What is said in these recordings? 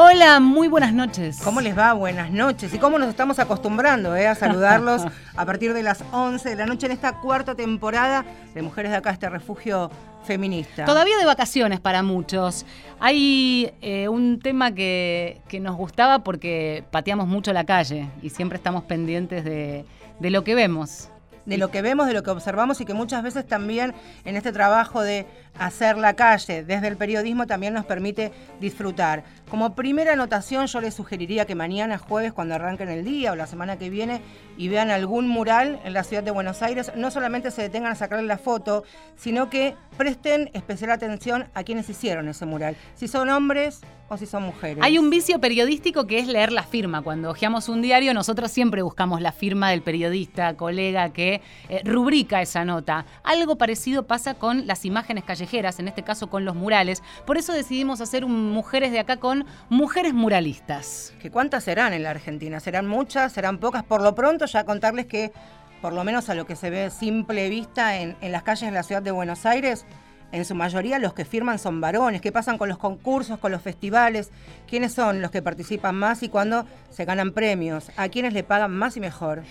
Hola, muy buenas noches. ¿Cómo les va? Buenas noches. ¿Y cómo nos estamos acostumbrando eh, a saludarlos a partir de las 11 de la noche en esta cuarta temporada de Mujeres de Acá, este refugio feminista? Todavía de vacaciones para muchos. Hay eh, un tema que, que, nos gustaba porque pateamos mucho la calle y siempre estamos pendientes de, de lo que vemos de lo que vemos, de lo que observamos y que muchas veces también en este trabajo de hacer la calle desde el periodismo también nos permite disfrutar. Como primera anotación yo les sugeriría que mañana jueves cuando arranquen el día o la semana que viene y vean algún mural en la ciudad de Buenos Aires, no solamente se detengan a sacarle la foto, sino que presten especial atención a quienes hicieron ese mural. Si son hombres, o si son mujeres. Hay un vicio periodístico que es leer la firma. Cuando hojeamos un diario, nosotros siempre buscamos la firma del periodista, colega que eh, rubrica esa nota. Algo parecido pasa con las imágenes callejeras, en este caso con los murales. Por eso decidimos hacer Mujeres de acá con mujeres muralistas. ¿Que ¿Cuántas serán en la Argentina? ¿Serán muchas? ¿Serán pocas? Por lo pronto, ya contarles que, por lo menos a lo que se ve simple vista en, en las calles de la ciudad de Buenos Aires, en su mayoría los que firman son varones. ¿Qué pasan con los concursos, con los festivales? ¿Quiénes son los que participan más y cuándo se ganan premios? ¿A quiénes le pagan más y mejor?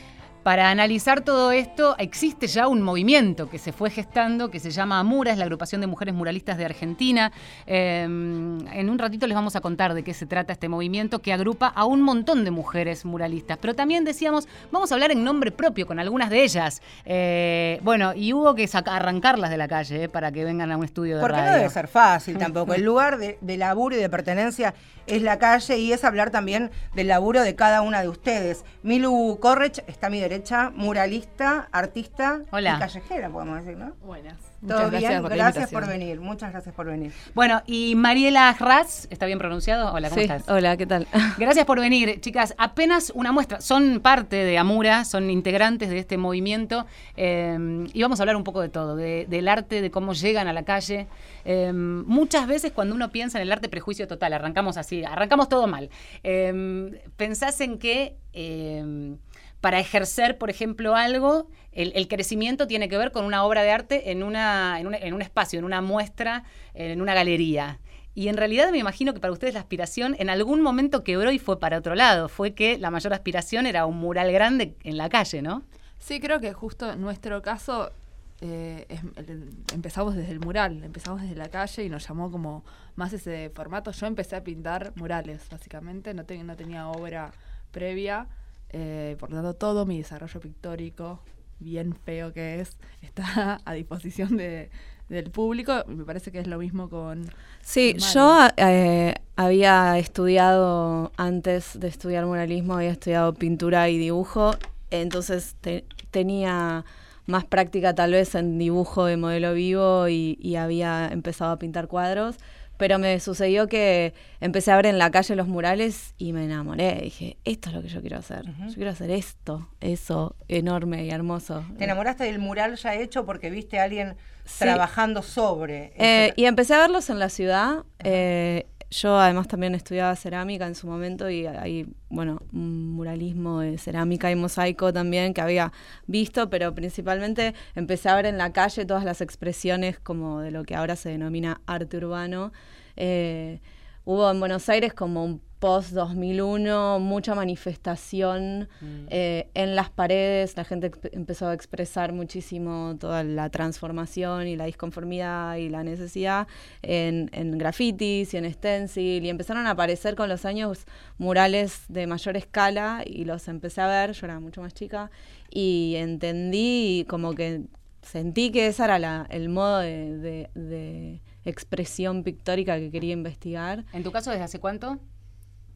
Para analizar todo esto, existe ya un movimiento que se fue gestando que se llama AMURA, es la agrupación de mujeres muralistas de Argentina. Em, en un ratito les vamos a contar de qué se trata este movimiento que agrupa a un montón de mujeres muralistas. Pero también decíamos, vamos a hablar en nombre propio con algunas de ellas. Eh, bueno, y hubo que arrancarlas de la calle eh, para que vengan a un estudio de Porque radio. no debe ser fácil tampoco. El lugar de, de laburo y de pertenencia es la calle y es hablar también del laburo de cada una de ustedes. Milu Correch está a mi derecha, muralista, artista y callejera, podemos decir, ¿no? Buenas. Todo bien, gracias por venir, muchas gracias por venir. Bueno, y Mariela Raz, ¿está bien pronunciado? Hola, ¿cómo sí, estás? Hola, ¿qué tal? Gracias por venir, chicas. Apenas una muestra, son parte de Amura, son integrantes de este movimiento eh, y vamos a hablar un poco de todo, de, del arte, de cómo llegan a la calle. Eh, muchas veces cuando uno piensa en el arte prejuicio total, arrancamos así, arrancamos todo mal. Eh, pensás en que para ejercer, por ejemplo, algo, el, crecimiento tiene que ver con una obra de arte en, una, en, un, espacio, en una muestra, en una galería. Y en realidad me imagino que para ustedes la aspiración en algún momento quebró y fue para otro lado. Fue que la mayor aspiración era un mural grande en la calle, ¿no? Sí, creo que justo en nuestro caso eh, empezamos desde el mural, empezamos desde la calle y nos llamó como más ese formato. Yo empecé a pintar murales, básicamente, no, te, no tenía obra previa. Eh, por lo tanto, todo mi desarrollo pictórico, bien feo que es, está a disposición de, del público. Me parece que es lo mismo con... Sí, yo eh, había estudiado, antes de estudiar muralismo, había estudiado pintura y dibujo, entonces te, tenía más práctica tal vez en dibujo de modelo vivo y, y había empezado a pintar cuadros pero me sucedió que empecé a ver en la calle los murales y me enamoré. Dije, esto es lo que yo quiero hacer. Uh -huh. Yo quiero hacer esto, eso enorme y hermoso. ¿Te enamoraste del mural ya hecho porque viste a alguien sí. trabajando sobre? Eh, y empecé a verlos en la ciudad. Uh -huh. eh, yo además también estudiaba cerámica en su momento y hay, bueno, un muralismo de cerámica y mosaico también que había visto, pero principalmente empecé a ver en la calle todas las expresiones como de lo que ahora se denomina arte urbano. Eh, hubo en Buenos Aires como un post 2001, mucha manifestación mm. eh, en las paredes, la gente empezó a expresar muchísimo toda la transformación y la disconformidad y la necesidad en, en grafitis y en stencil y empezaron a aparecer con los años murales de mayor escala y los empecé a ver, yo era mucho más chica y entendí como que sentí que ese era la, el modo de, de, de expresión pictórica que quería investigar. ¿En tu caso desde hace cuánto?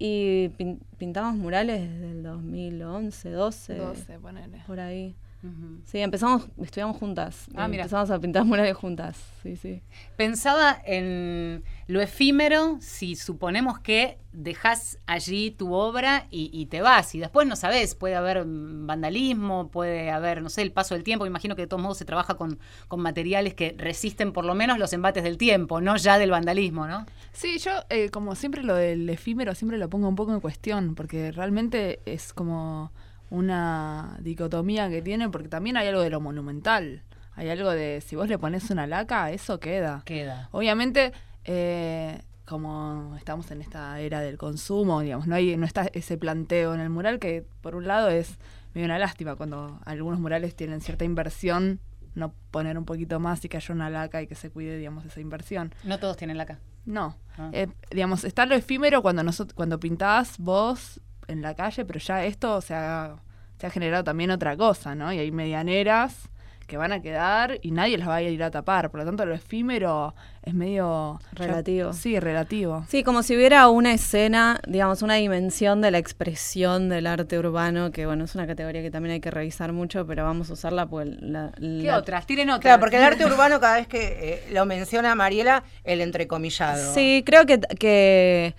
Y pin pintamos murales desde el 2011, 12. 12, ponele. Por ahí. Uh -huh. Sí, empezamos, estudiamos juntas. Ah, mira. Empezamos a pintar murales juntas. Sí, sí. Pensaba en lo efímero si suponemos que dejas allí tu obra y, y, te vas y después no sabes, puede haber vandalismo, puede haber, no sé, el paso del tiempo. Imagino que de todos modos se trabaja con, con materiales que resisten por lo menos los embates del tiempo, no ya del vandalismo, ¿no? Sí, yo eh, como siempre lo del efímero siempre lo pongo un poco en cuestión porque realmente es como una dicotomía que tiene, porque también hay algo de lo monumental. Hay algo de, si vos le pones una laca, eso queda. Queda. Obviamente, eh, como estamos en esta era del consumo, digamos, no hay no está ese planteo en el mural que por un lado es medio una lástima cuando algunos murales tienen cierta inversión, no poner un poquito más y que haya una laca y que se cuide, digamos, esa inversión. No todos tienen laca. No, Ah. Eh, digamos, está lo efímero cuando nosotros, cuando pintás vos en la calle, pero ya esto se ha, se ha generado también otra cosa, ¿no? Y hay medianeras que van a quedar y nadie las va a ir a tapar. Por lo tanto, lo efímero es medio... ya- Relativo. sí, relativo. Sí, como si hubiera una escena, digamos, una dimensión de la expresión del arte urbano, que bueno, es una categoría que también hay que revisar mucho, pero vamos a usarla porque la, ¿Qué la- otras? Tiren otras. Claro, porque el arte urbano cada vez que eh, lo menciona Mariela, el entrecomillado. Sí, creo que, que,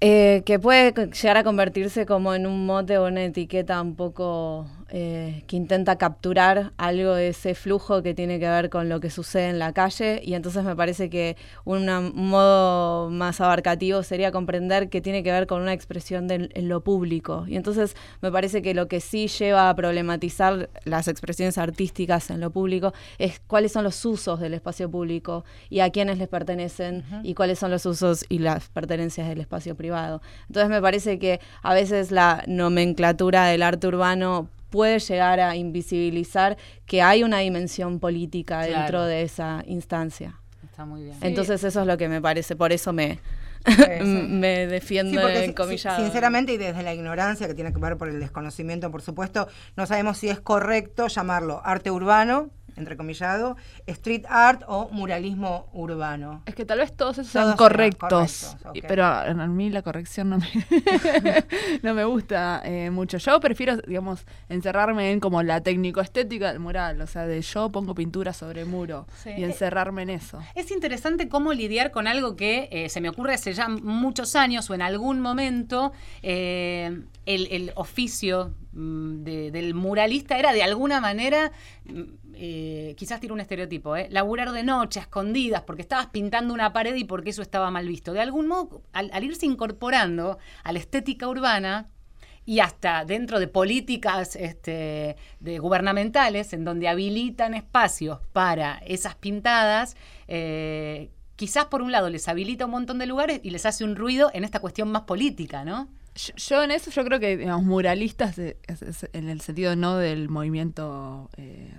eh, que puede llegar a convertirse como en un mote o una etiqueta un poco eh, que intenta capturar algo de ese flujo que tiene que ver con lo que sucede en la calle. Y entonces me parece que una- un modo más abarcativo sería comprender que tiene que ver con una expresión de, en lo público. Y entonces me parece que lo que sí lleva a problematizar las expresiones artísticas en lo público es cuáles son los usos del espacio público y a quiénes les pertenecen y cuáles son los usos y las pertenencias del espacio privado. Entonces me parece que a veces la nomenclatura del arte urbano puede llegar a invisibilizar que hay una dimensión política Claro. dentro de esa instancia. Está muy bien. Entonces eso es lo que me parece, por eso me, sí. me Sí, defiendo porque en si- comillado. sinceramente y desde la ignorancia que tiene que ver por el desconocimiento, por supuesto, no sabemos si es correcto llamarlo arte urbano, entrecomillado, street art o muralismo urbano. Es que tal vez todos esos Todos sean sean correctos, pero a, a mí la corrección no me, no me gusta eh, mucho. Yo prefiero, digamos, encerrarme en como la técnico-estética del mural, o sea, de yo pongo pintura sobre muro Sí. y encerrarme en eso. Es interesante cómo lidiar con algo que eh, se me ocurre hace ya muchos años o en algún momento eh, el, el oficio mm, de- del muralista era de alguna manera, mm, eh, quizás tiro un estereotipo, eh, laburar de noche, escondidas, porque estabas pintando una pared y porque eso estaba mal visto. De algún modo, al, irse incorporando a la estética urbana, y hasta dentro de políticas este, de gubernamentales en donde habilitan espacios para esas pintadas, eh, quizás por un lado les habilita un montón de lugares y les hace un ruido en esta cuestión más política, ¿no? Yo, en eso yo creo que digamos, muralistas en el sentido no del movimiento eh,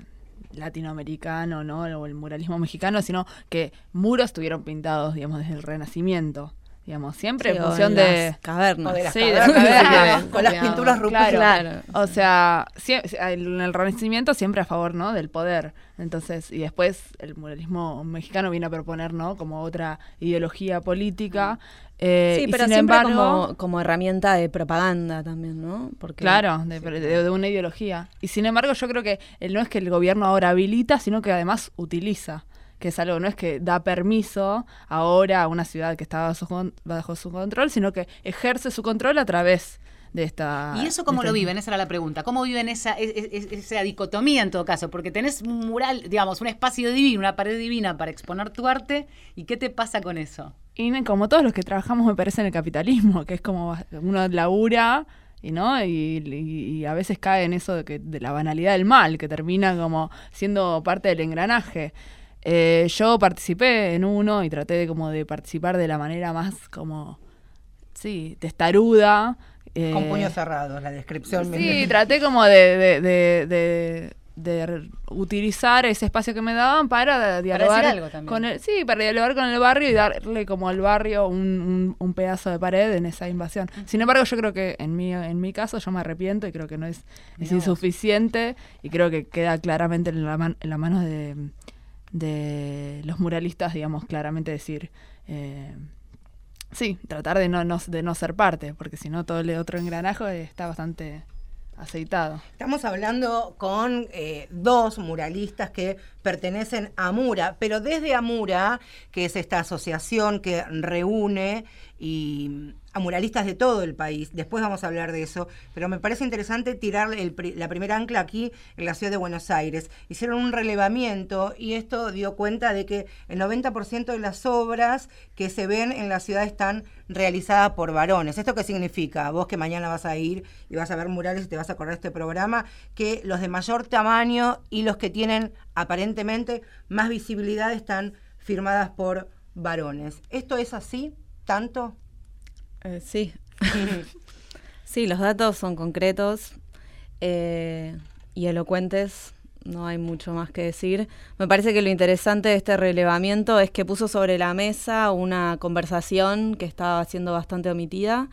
latinoamericano no o el muralismo mexicano sino que muros estuvieron pintados digamos desde el renacimiento digamos siempre Sí, en función en de las cavernas. O de las Sí, de cavernas, las cavernas, digamos, con las pinturas rupestres. Claro. O sea, en el Renacimiento siempre a favor, ¿no? Del poder. Entonces, y después el muralismo mexicano viene a proponer, ¿no? Como otra ideología política. eh, Sí, pero sin siempre embargo, como, como herramienta de propaganda también, ¿no? Porque Claro, de, de- de una ideología. Y sin embargo, yo creo que el, no es que el gobierno ahora habilita, sino que además utiliza. Que es algo, no es que da permiso ahora a una ciudad que está bajo bajo su control, sino que ejerce su control a través de esta. ¿Y eso cómo lo esta- viven? Esa era la pregunta. ¿Cómo viven esa, e- e- esa dicotomía en todo caso? Porque tenés un mural, digamos, un espacio divino, una pared divina para exponer tu arte. ¿Y qué te pasa con eso? Y como todos los que trabajamos me parece en el capitalismo, que es como uno labura y no y, y- y a veces cae en eso de, que, de la banalidad del mal, que termina como siendo parte del engranaje. Eh, yo participé en uno y traté de como de participar de la manera más como, sí, testaruda. eh, Con puños cerrados, la descripción. Sí, traté como de, de, de- de- de utilizar ese espacio que me daban para dialogar algo con el, sí, para dialogar con el barrio y darle como al barrio un, un- un pedazo de pared en esa invasión. Sin embargo, yo creo que en mi, en mi caso yo me arrepiento y creo que no es, es insuficiente y creo que queda claramente en la, man- en la mano de, de los muralistas, digamos, claramente decir... eh, Sí, tratar de no, no, de no ser parte, porque si no todo el otro engranaje está bastante aceitado. Estamos hablando con eh, dos muralistas que pertenecen a Mura, pero desde Amura, que es esta asociación que reúne y a muralistas de todo el país, después vamos a hablar de eso, pero me parece interesante tirar la primera ancla aquí en la ciudad de Buenos Aires. Hicieron un relevamiento y esto dio cuenta de que el 90% de las obras que se ven en la ciudad están realizadas por varones. ¿Esto qué significa? Vos que mañana vas a ir y vas a ver murales y te vas a acordar de este programa, que los de mayor tamaño y los que tienen aparentemente más visibilidad están firmadas por varones. ¿Esto es así? ¿Tanto? Eh, sí. sí, los datos son concretos eh, y elocuentes. No hay mucho más que decir. Me parece que lo interesante de este relevamiento es que puso sobre la mesa una conversación que estaba siendo bastante omitida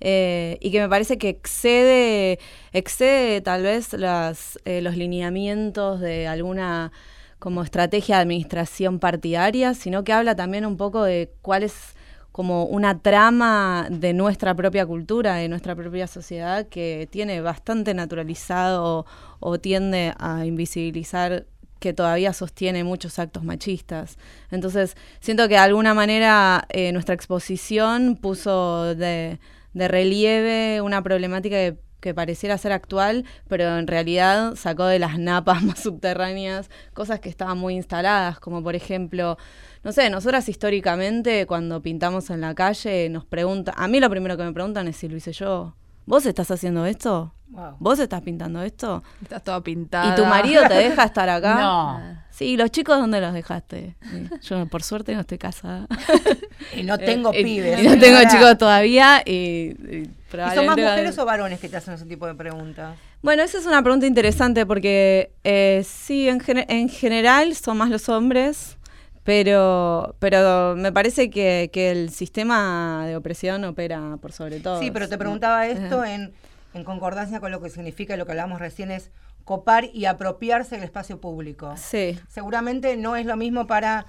eh, y que me parece que excede, excede tal vez las, eh, los lineamientos de alguna como estrategia de administración partidaria, sino que habla también un poco de cuál es como una trama de nuestra propia cultura, de nuestra propia sociedad, que tiene bastante naturalizado o, tiende a invisibilizar que todavía sostiene muchos actos machistas. Entonces, siento que de alguna manera eh, nuestra exposición puso de, relieve una problemática que, que, pareciera ser actual, pero en realidad sacó de las napas más subterráneas cosas que estaban muy instaladas, como por ejemplo no sé, nosotras históricamente cuando pintamos en la calle nos preguntan, a mí lo primero que me preguntan es si lo hice yo. ¿Vos estás haciendo esto? ¿Vos estás pintando esto? Estás toda pintada. ¿Y tu marido te deja estar acá? No. Sí, los chicos, ¿dónde los dejaste? Yo, por suerte, no estoy casada. y no tengo eh, pibes. Y no tengo chicos todavía. Y, y, son más mujeres o varones que te hacen ese tipo de preguntas? Bueno, esa es una pregunta interesante porque eh, sí, en, en general son más los hombres. Pero, pero me parece que, el sistema de opresión opera por sobre todo. Sí, pero te preguntaba esto en, en concordancia con lo que significa lo que hablamos recién es copar y apropiarse del espacio público. Sí. Seguramente no es lo mismo para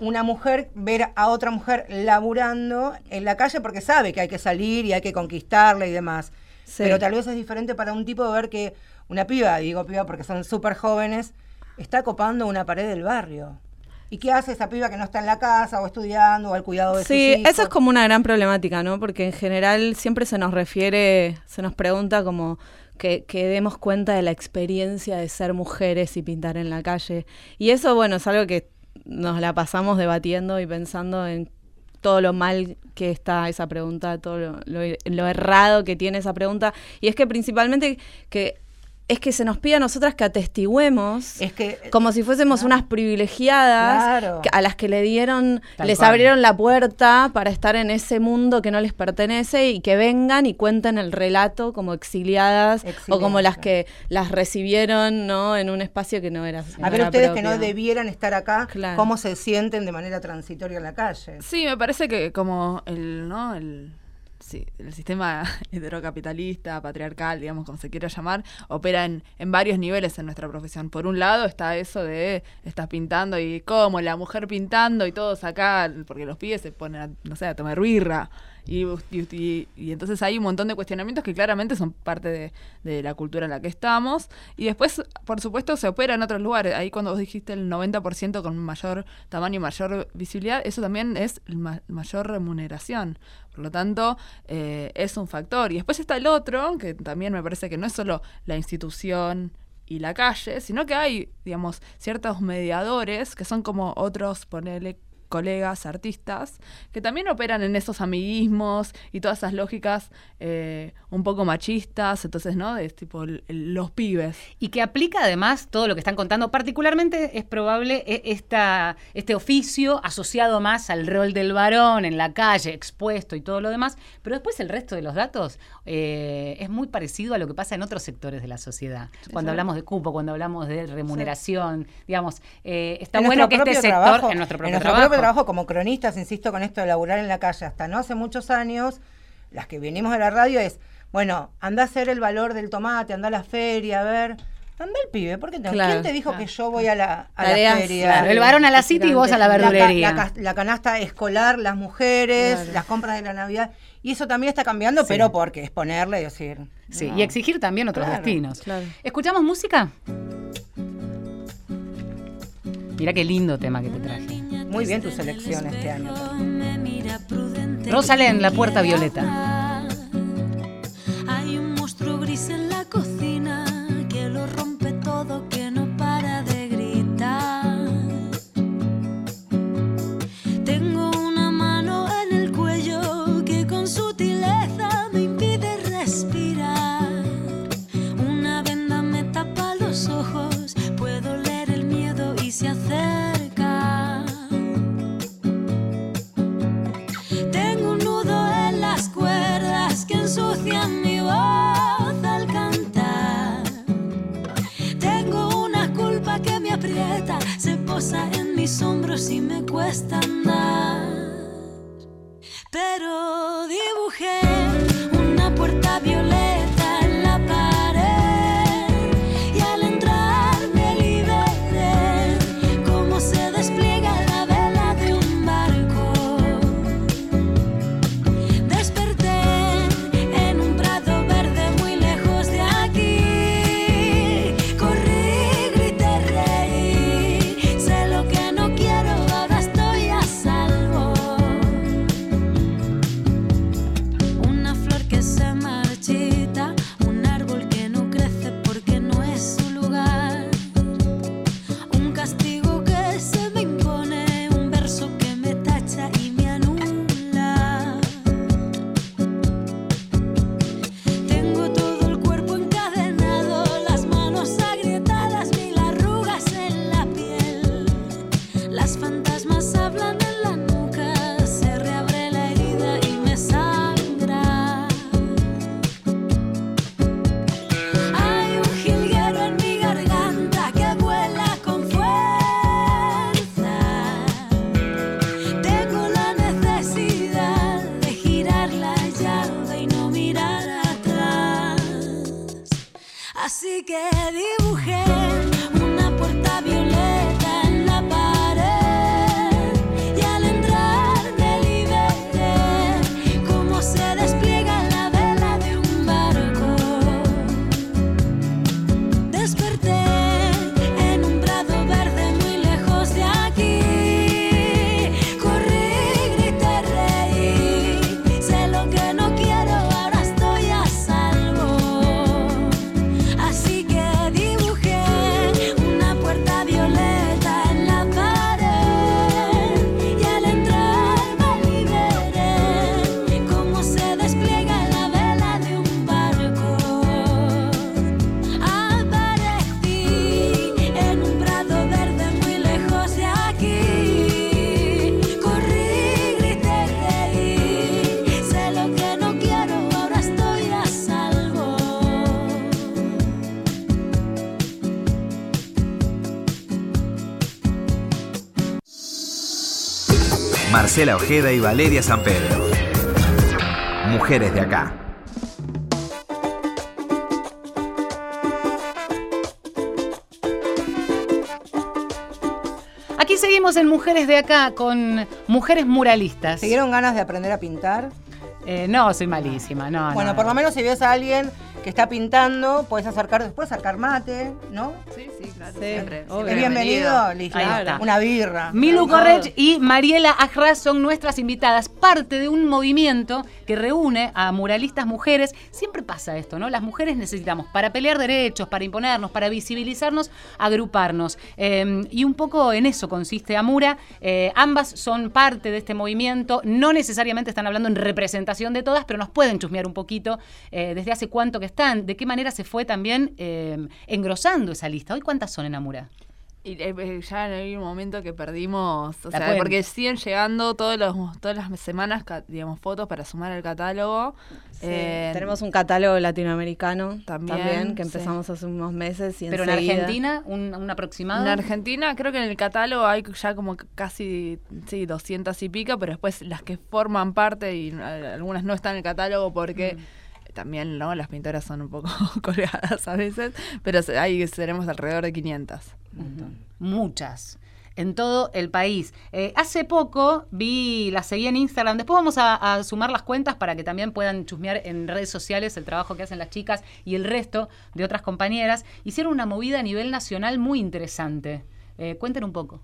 una mujer ver a otra mujer laburando en la calle porque sabe que hay que salir y hay que conquistarla y demás. Pero tal vez es diferente para un tipo ver que una piba, digo piba porque son súper jóvenes, está copando una pared del barrio. ¿Y qué hace esa piba que no está en la casa o estudiando o al cuidado de sí, sus hijos? eso es como una gran problemática, ¿no? Porque en general siempre se nos refiere, se nos pregunta como que, demos cuenta de la experiencia de ser mujeres y pintar en la calle. Y eso, bueno, es algo que nos la pasamos debatiendo y pensando en todo lo mal que está esa pregunta, todo lo errado que tiene esa pregunta. Y es que principalmente que es que se nos pide a nosotras que atestiguemos es que, como si fuésemos unas privilegiadas a las que le dieron, les abrieron la puerta para estar en ese mundo que no les pertenece y que vengan y cuenten el relato como exiliadas, o como las que las recibieron ¿no? en un espacio que no era. a ver, ustedes que no debieran estar acá, ¿cómo se sienten de manera transitoria en la calle? Sí, me parece que como el, ¿no? el sí, el sistema heterocapitalista, patriarcal, digamos, como se quiera llamar, opera en, en, varios niveles en nuestra profesión. Por un lado está eso de estás pintando y cómo la mujer pintando y todos acá, porque los pibes se ponen, a, no sé, a tomar ruirra. Y, y, entonces hay un montón de cuestionamientos que claramente son parte de, la cultura en la que estamos. Y después, por supuesto, se opera en otros lugares. Ahí cuando vos dijiste el 90% con mayor tamaño y mayor visibilidad, eso también es mayor remuneración. Por lo tanto, eh, es un factor. Y después está el otro, que también me parece que no es solo la institución y la calle, sino que hay, digamos, ciertos mediadores que son como otros, ponele, colegas artistas que también operan en esos amiguismos y todas esas lógicas eh, un poco machistas, entonces, ¿no? De tipo los pibes. Y que aplica además todo lo que están contando. Particularmente es probable e, esta, este oficio asociado más al rol del varón en la calle, expuesto y todo lo demás, pero después el resto de los datos eh, es muy parecido a lo que pasa en otros sectores de la sociedad. Cuando hablamos de cupo, cuando hablamos de remuneración, digamos, eh, está bueno que este sector, en nuestro propio trabajo, trabajo como cronistas, insisto con esto de laburar en la calle hasta no hace muchos años, las que venimos de la radio es, bueno, anda a hacer el valor del tomate, anda a la feria, a ver. Anda el pibe, porque ¿quién te dijo que yo voy a la, feria? el varón a la city y vos a la verdulería. La, canasta escolar, las mujeres, las compras de la Navidad. Y eso también está cambiando, pero porque es ponerle y decir. Sí, y exigir también otros destinos. ¿Escuchamos música? Mira qué lindo tema que te traje. Muy bien tu selección este año. en La Puerta Violeta. Hay un monstruo gris en la cocina Así que dibujé Marcela Ojeda y Valeria San Pedro. Mujeres de acá. Aquí seguimos en Mujeres de Acá con mujeres muralistas. ¿Te dieron ganas de aprender a pintar? Eh, no, soy malísima. No, bueno, no, por no. lo menos si ves a alguien que está pintando, puedes acercar, después sacar mate, ¿no? Sí, siempre. bienvenido, listo. Ahí está. Una birra. Milu. Correch y Mariela Ajra son nuestras invitadas, parte de un movimiento que reúne a muralistas mujeres. Siempre pasa esto, ¿no? Las mujeres necesitamos, para pelear derechos, para imponernos, para visibilizarnos, agruparnos. Eh, y un poco en eso consiste Amura. Eh, ambas son parte de este movimiento, no necesariamente están hablando en representación de todas, pero nos pueden chusmear un poquito eh, desde hace cuánto que están, de qué manera se fue también eh, engrosando esa lista. ¿Hoy cuántas son en Amura? Y eh, eh, ya hay un momento que perdimos, o La sea, porque siguen llegando todos los, todas las semanas, digamos, fotos para sumar al catálogo. Eh, Tenemos un catálogo latinoamericano También, también, que sí. empezamos hace unos meses. Y Pero en Argentina, un, un aproximado. En Argentina creo que en el catálogo hay ya como casi sí, 200 y pico, pero después las que forman parte y algunas no están en el catálogo porque también no las pintoras son un poco colgadas a veces, pero ahí seremos alrededor de 500. Muchas. En todo el país. Eh, hace poco vi, la seguí en Instagram. Después vamos a, a sumar las cuentas para que también puedan chusmear en redes sociales el trabajo que hacen las chicas y el resto de otras compañeras. Hicieron una movida a nivel nacional muy interesante. Eh, cuenten un poco.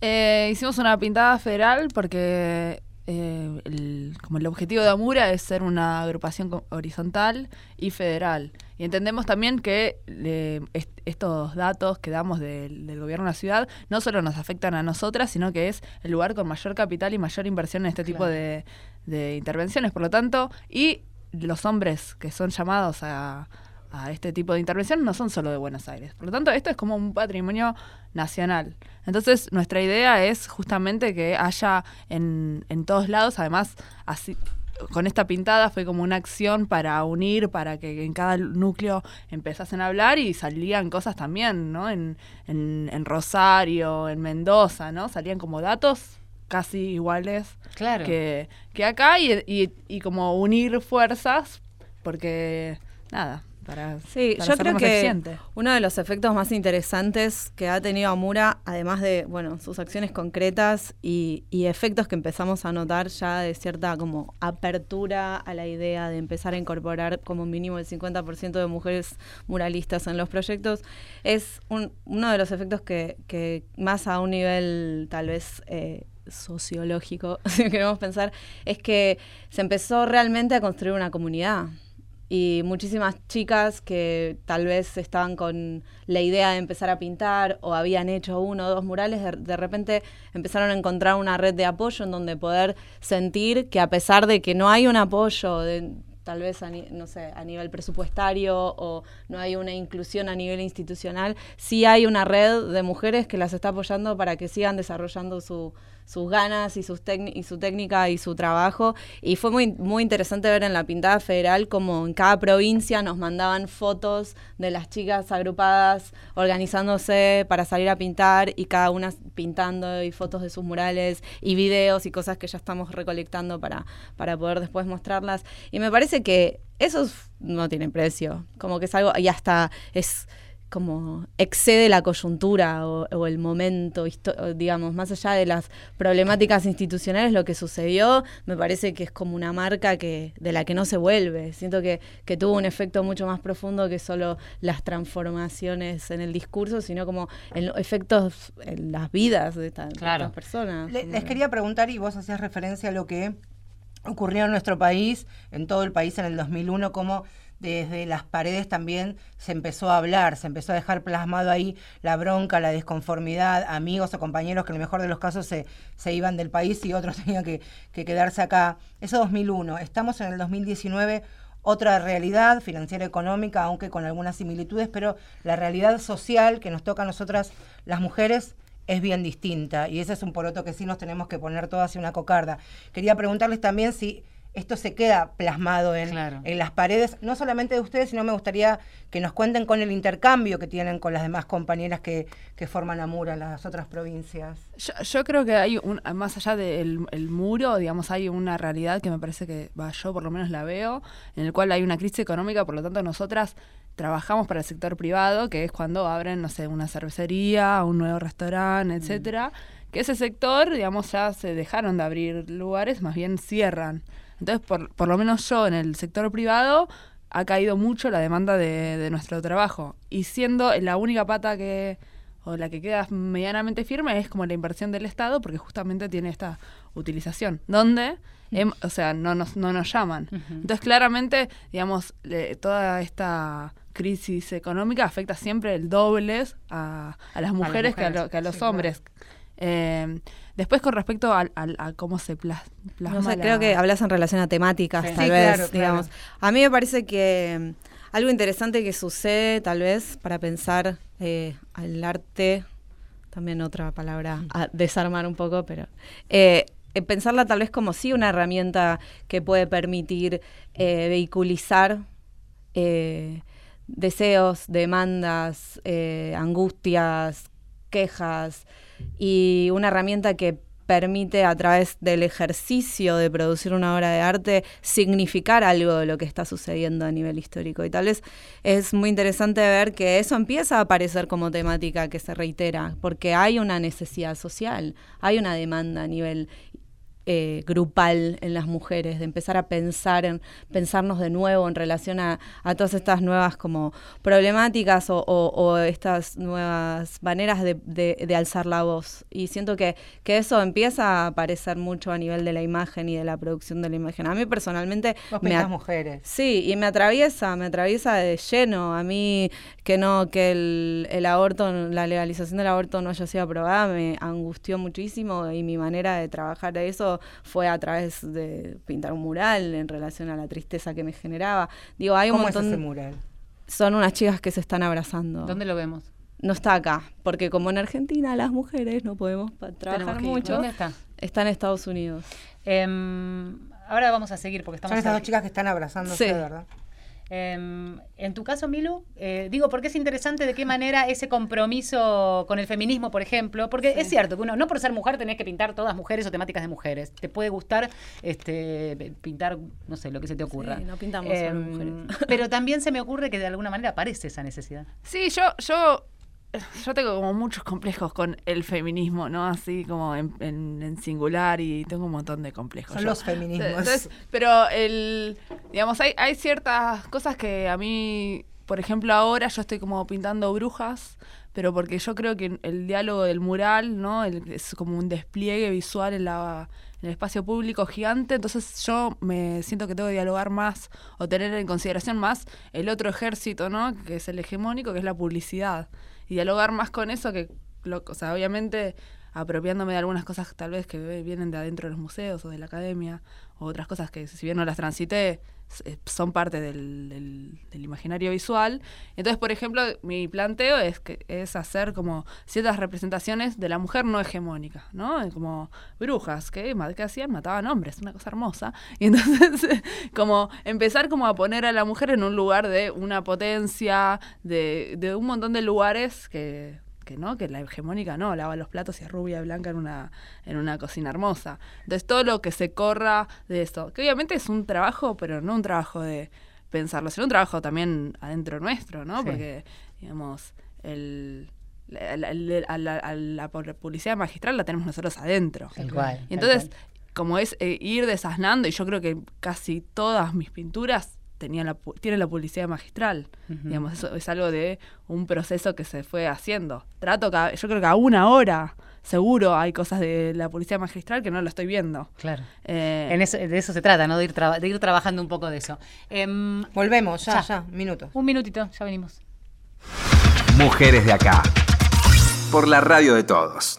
Eh, hicimos una pintada federal porque eh, el, como el objetivo de Amura es ser una agrupación horizontal y federal. Y entendemos también que eh, est- estos datos que damos del, del gobierno de la ciudad no solo nos afectan a nosotras, sino que es el lugar con mayor capital y mayor inversión en este tipo de intervenciones. Por lo tanto, y los hombres que son llamados a, a este tipo de intervención no son solo de Buenos Aires. Por lo tanto, esto es como un patrimonio nacional. Entonces, nuestra idea es justamente que haya en, en todos lados, además, así con esta pintada fue como una acción para unir, para que en cada núcleo empezasen a hablar y salían cosas también, ¿no? En, en, en Rosario, en Mendoza, ¿no? Salían como datos casi iguales Claro. que, que acá y, y- y como unir fuerzas porque, nada, para, Sí, para yo creo que eficiente. uno de los efectos más interesantes que ha tenido Amura, además de bueno sus acciones concretas y, y efectos que empezamos a notar ya de cierta como apertura a la idea de empezar a incorporar como mínimo el 50% de mujeres muralistas en los proyectos, es un- uno de los efectos que, que más a un nivel tal vez... eh, sociológico, si queremos pensar, es que se empezó realmente a construir una comunidad y muchísimas chicas que tal vez estaban con la idea de empezar a pintar o habían hecho uno o dos murales, de, de repente empezaron a encontrar una red de apoyo en donde poder sentir que a pesar de que no hay un apoyo de tal vez no sé, a nivel presupuestario o no hay una inclusión a nivel institucional, sí hay una red de mujeres que las está apoyando para que sigan desarrollando su, sus ganas y, sus y su técnica y su trabajo. Y fue muy, muy interesante ver en la pintada federal como en cada provincia nos mandaban fotos de las chicas agrupadas organizándose para salir a pintar y cada una pintando y fotos de sus murales y videos y cosas que ya estamos recolectando para, para poder después mostrarlas. Y me parece que esos no tienen precio, como que es algo, y hasta es como excede la coyuntura o, o el momento, digamos, más allá de las problemáticas institucionales, lo que sucedió me parece que es como una marca que de la que no se vuelve. Siento que, que tuvo un efecto mucho más profundo que solo las transformaciones en el discurso, sino como en los efectos en las vidas de, esta- de Claro. estas personas. Le- Como les que- quería preguntar, y vos hacías referencia a lo que ocurrió en nuestro país, en todo el país en el 2001, cómo desde las paredes también se empezó a hablar, se empezó a dejar plasmado ahí la bronca, la desconformidad, amigos o compañeros que en el mejor de los casos se, se iban del país y otros tenían que, que quedarse acá. Eso 2001. Estamos en el 2019 otra realidad financiera económica, aunque con algunas similitudes, pero la realidad social que nos toca a nosotras las mujeres es bien distinta y ese es un poroto que sí nos tenemos que poner todas en una cocarda. Quería preguntarles también si esto se queda plasmado en, Claro. en las paredes, no solamente de ustedes, sino me gustaría que nos cuenten con el intercambio que tienen con las demás compañeras que, que forman Amura en las otras provincias. Yo, yo creo que hay un, más allá del el muro, digamos, hay una realidad que me parece que, va, yo por lo menos la veo, en el cual hay una crisis económica, por lo tanto nosotras trabajamos para el sector privado, que es cuando abren, no sé, una cervecería, un nuevo restaurante, etcétera, que ese sector, digamos, ya se dejaron de abrir lugares, más bien cierran. Entonces, por, por lo menos yo en el sector privado ha caído mucho la demanda de, de nuestro trabajo. Y siendo la única pata que, o la que queda medianamente firme es como la inversión del Estado, porque justamente tiene esta utilización, donde, em- o sea, no nos, no nos llaman. Entonces, claramente, digamos, le- toda esta crisis económica afecta siempre el doble a, a las mujeres, que, a lo- que a los sí, claro. Eh, después, con respecto a, cómo se plas- plasma No sé, la- creo que hablas en relación a temáticas, Sí. tal Sí, vez, claro. A mí me parece que mm, algo interesante que sucede, tal vez, para pensar eh, al arte, también otra palabra a desarmar un poco, pero eh, eh, pensarla tal vez como sí una herramienta que puede permitir eh, vehiculizar eh, deseos, demandas, angustias, quejas y una herramienta que permite a través del ejercicio de producir una obra de arte significar algo de lo que está sucediendo a nivel histórico. Y tal vez es muy interesante ver que eso empieza a aparecer como temática que se reitera, porque hay una necesidad social, hay una demanda a nivel eh, grupal en las mujeres, de empezar a pensar en pensarnos de nuevo en relación a, a todas estas nuevas como problemáticas o, o- o estas nuevas maneras de, de- de alzar la voz. Y siento que, que eso empieza a aparecer mucho a nivel de la imagen y de la producción de la imagen. A mí personalmente Vos me, mujeres. Sí, y me atraviesa, me atraviesa de lleno. A mí que no, que el, el aborto, la legalización del aborto no haya sido aprobada, me angustió muchísimo y mi manera de trabajar eso fue a través de pintar un mural en relación a la tristeza que me generaba. Digo, hay un ¿Cómo es montón. ese mural? Son unas chicas que se están abrazando. ¿Dónde lo vemos? No está acá, porque como en Argentina las mujeres no podemos trabajar mucho, ¿Dónde está? está en Estados Unidos. Em, ahora vamos a seguir porque Son estamos estas dos cerca. chicas que están abrazándose, Sí. ¿verdad? Em, en tu caso, Milu, eh, digo, porque es interesante de qué manera ese compromiso con el feminismo, por ejemplo, porque es cierto que uno, no por ser mujer tenés que pintar todas mujeres o temáticas de mujeres. Te puede gustar este pintar, no sé, lo que se te ocurra. Sí, no pintamos solo Em, mujeres. Pero también se me ocurre que de alguna manera aparece esa necesidad. Sí, yo, yo, yo tengo como muchos complejos con el feminismo, ¿no? Así como en, en- en singular y tengo un montón de complejos. Son yo. los feminismos. Entonces, pero el, digamos, hay, hay ciertas cosas que a mí, por ejemplo, ahora yo estoy como pintando brujas, pero porque yo creo que el diálogo del mural, ¿no? El- es como un despliegue visual en la en el espacio público gigante, entonces yo me siento que tengo que dialogar más o tener en consideración más el otro ejército, ¿no? Que es el hegemónico, que es la publicidad. Y dialogar más con eso que, lo, o sea, obviamente apropiándome de algunas cosas tal vez que vienen de adentro de los museos o de la academia, o otras cosas que si bien no las transité, eh, son parte del, del- imaginario visual. Entonces, por ejemplo, mi planteo es que es hacer como ciertas representaciones de la mujer no hegemónica, ¿no? Como brujas que, que hacían, mataban hombres, una cosa hermosa. Y entonces, como empezar como a poner a la mujer en un lugar de una potencia, de, de un montón de lugares que que no, que la hegemónica no, lava los platos y es rubia y blanca en una, en una cocina hermosa. Entonces todo lo que se corra de esto, que obviamente es un trabajo, pero no un trabajo de pensarlo, sino un trabajo también adentro nuestro, ¿no? Sí. Porque, digamos, el, la, la- la- la- publicidad magistral la tenemos nosotros adentro. Cual. Y entonces, como es eh, ir desasnando, y yo creo que casi todas mis pinturas tenían la, tienen la publicidad magistral. Digamos, eso es algo de un proceso que se fue haciendo. Trato, cada- yo creo que a una hora seguro hay cosas de la publicidad magistral que no lo estoy viendo. Claro. Eh, En eso- de eso se trata, ¿no? De ir, traba- de ir trabajando un poco de eso. Em, Volvemos, ya, Ya. ya, minutos. un minutito, ya venimos. Mujeres de acá. Por la radio de todos.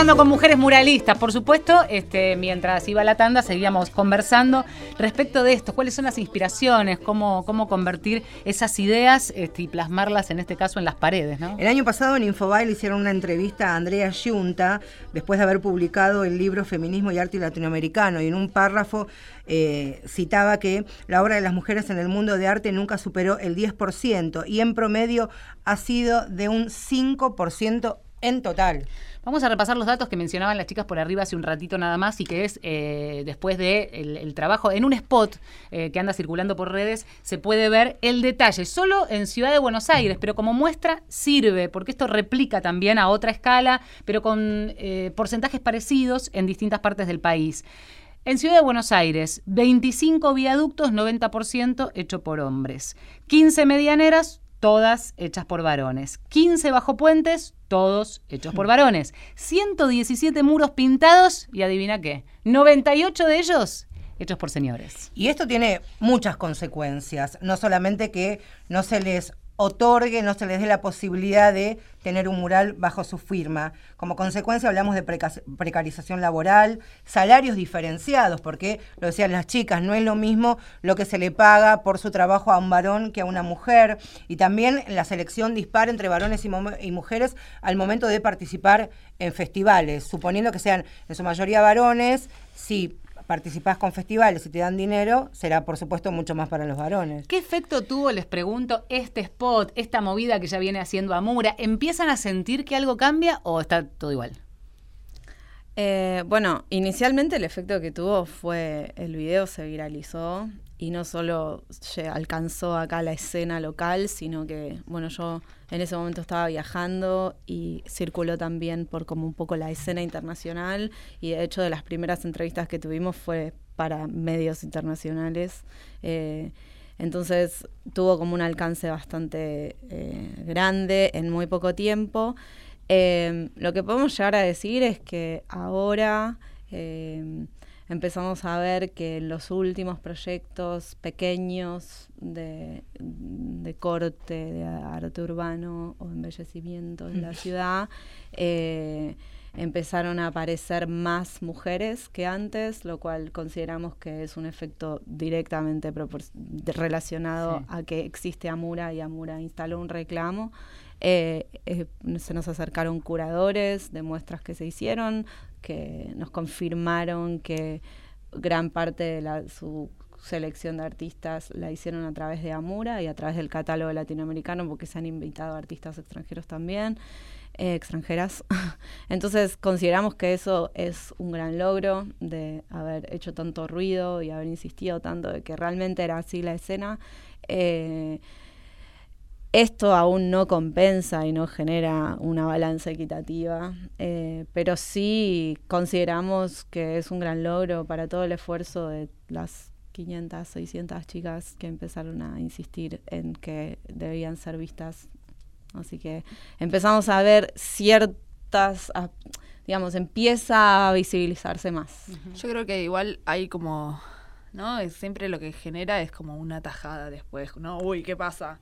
Con mujeres muralistas, por supuesto. Este, mientras iba la tanda, seguíamos conversando respecto de esto. ¿Cuáles son las inspiraciones? ¿Cómo, convertir esas ideas este, y plasmarlas, en este caso, en las paredes? El año pasado en Infobae le hicieron una entrevista a Andrea Giunta después de haber publicado el libro Feminismo y Arte Latinoamericano y en un párrafo eh, citaba que la obra de las mujeres en el mundo de arte nunca superó el 10% y en promedio ha sido de un 5% en total. Vamos a repasar los datos que mencionaban las chicas por arriba hace un ratito nada más y que es eh, después de el, trabajo en un spot eh, que anda circulando por redes se puede ver el detalle solo en Ciudad de Buenos Aires pero como muestra sirve porque esto replica también a otra escala pero con eh, porcentajes parecidos en distintas partes del país. En Ciudad de Buenos Aires, 25 viaductos, 90% hecho por hombres. 15 medianeras, todas hechas por varones. 15 bajo puentes, todos hechos por varones. 117 muros pintados y adivina qué, 98 de ellos hechos por señores. Y esto tiene muchas consecuencias, no solamente que no se les otorgue, no se les dé la posibilidad de tener un mural bajo su firma. Como consecuencia hablamos de preca- precarización laboral, salarios diferenciados, porque lo decían las chicas, no es lo mismo lo que se le paga por su trabajo a un varón que a una mujer, y también la selección dispara entre varones y, y mujeres al momento de participar en festivales, suponiendo que sean en su mayoría varones, si participás con festivales y te dan dinero, será por supuesto mucho más para los varones. ¿Qué efecto tuvo, les pregunto, este spot, esta movida que ya viene haciendo Amura? ¿Empiezan a sentir que algo cambia o está todo igual? Eh, bueno, inicialmente el efecto que tuvo fue el video se viralizó y no solo alcanzó acá la escena local, sino que, bueno, yo en ese momento estaba viajando y circuló también por como un poco la escena internacional y de hecho de las primeras entrevistas que tuvimos fue para medios internacionales. Eh, entonces tuvo como un alcance bastante eh, grande en muy poco tiempo. Eh, lo que podemos llegar a decir es que ahora empezamos a ver que en los últimos proyectos pequeños de, de corte, de arte urbano o embellecimiento de la ciudad, eh, empezaron a aparecer más mujeres que antes, lo cual consideramos que es un efecto directamente relacionado Sí. a que existe Amura y Amura instaló un reclamo. Eh, eh, se nos acercaron curadores de muestras que se hicieron, que nos confirmaron que gran parte de la, su selección de artistas la hicieron a través de Amura y a través del catálogo latinoamericano, porque se han invitado artistas extranjeros también, eh, extranjeras. Entonces consideramos que eso es un gran logro de haber hecho tanto ruido y haber insistido tanto de que realmente era así la escena. Esto aún no compensa y no genera una balanza equitativa, eh, pero sí consideramos que es un gran logro para todo el esfuerzo de las 500, 600 chicas que empezaron a insistir en que debían ser vistas. Así que empezamos a ver ciertas, digamos, empieza a visibilizarse más. Yo creo que igual hay como, ¿no? Siempre lo que genera es como una tajada después, ¿no? Uy, ¿qué pasa?